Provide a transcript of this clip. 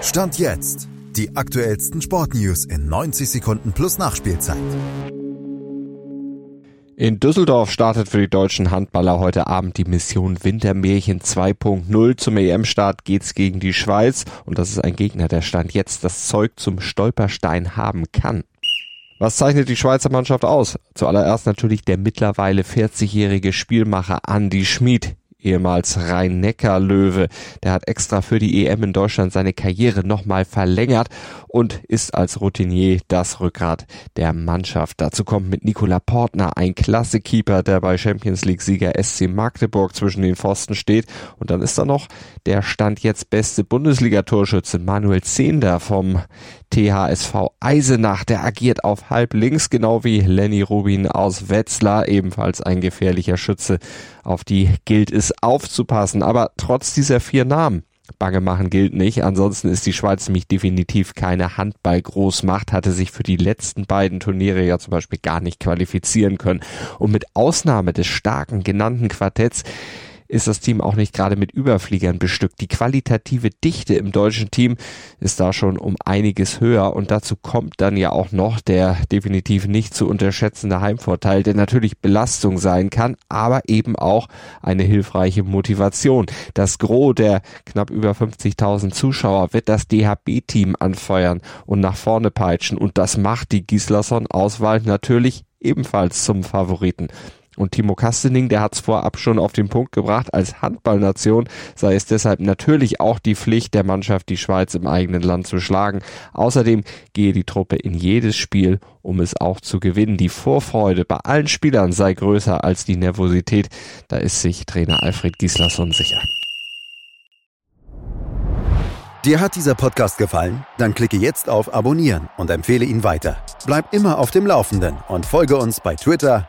Stand jetzt. Die aktuellsten Sportnews in 90 Sekunden plus Nachspielzeit. In Düsseldorf startet für die deutschen Handballer heute Abend die Mission Wintermärchen 2.0. Zum EM-Start geht's gegen die Schweiz und das ist ein Gegner, der Stand jetzt das Zeug zum Stolperstein haben kann. Was zeichnet die Schweizer Mannschaft aus? Zuallererst natürlich der mittlerweile 40-jährige Spielmacher Andy Schmid ehemals Rhein-Neckar-Löwe. Der hat extra für die EM in Deutschland seine Karriere nochmal verlängert und ist als Routinier das Rückgrat der Mannschaft. Dazu kommt mit Nikola Portner ein Klasse-Keeper, der bei Champions League-Sieger SC Magdeburg zwischen den Pfosten steht. Und dann ist da noch der Stand jetzt beste Bundesliga-Torschütze Manuel Zehnder vom THSV Eisenach. Der agiert auf halb links, genau wie Lenny Rubin aus Wetzlar, ebenfalls ein gefährlicher Schütze. Auf die gilt es aufzupassen. Aber trotz dieser vier Namen Bange machen gilt nicht. Ansonsten ist die Schweiz nämlich definitiv keine Handball-Großmacht, hatte sich für die letzten beiden Turniere ja zum Beispiel gar nicht qualifizieren können. Und mit Ausnahme des starken genannten Quartetts ist das Team auch nicht gerade mit Überfliegern bestückt. Die qualitative Dichte im deutschen Team ist da schon um einiges höher und dazu kommt dann ja auch noch der definitiv nicht zu unterschätzende Heimvorteil, der natürlich Belastung sein kann, aber eben auch eine hilfreiche Motivation. Das Gros der knapp über 50.000 Zuschauer wird das DHB-Team anfeuern und nach vorne peitschen und das macht die Gislason-Auswahl natürlich ebenfalls zum Favoriten. Und Timo Kastening, der hat es vorab schon auf den Punkt gebracht, als Handballnation sei es deshalb natürlich auch die Pflicht der Mannschaft, die Schweiz im eigenen Land zu schlagen. Außerdem gehe die Truppe in jedes Spiel, um es auch zu gewinnen. Die Vorfreude bei allen Spielern sei größer als die Nervosität. Da ist sich Trainer Alfred Gislason sicher. Dir hat dieser Podcast gefallen? Dann klicke jetzt auf Abonnieren und empfehle ihn weiter. Bleib immer auf dem Laufenden und folge uns bei Twitter,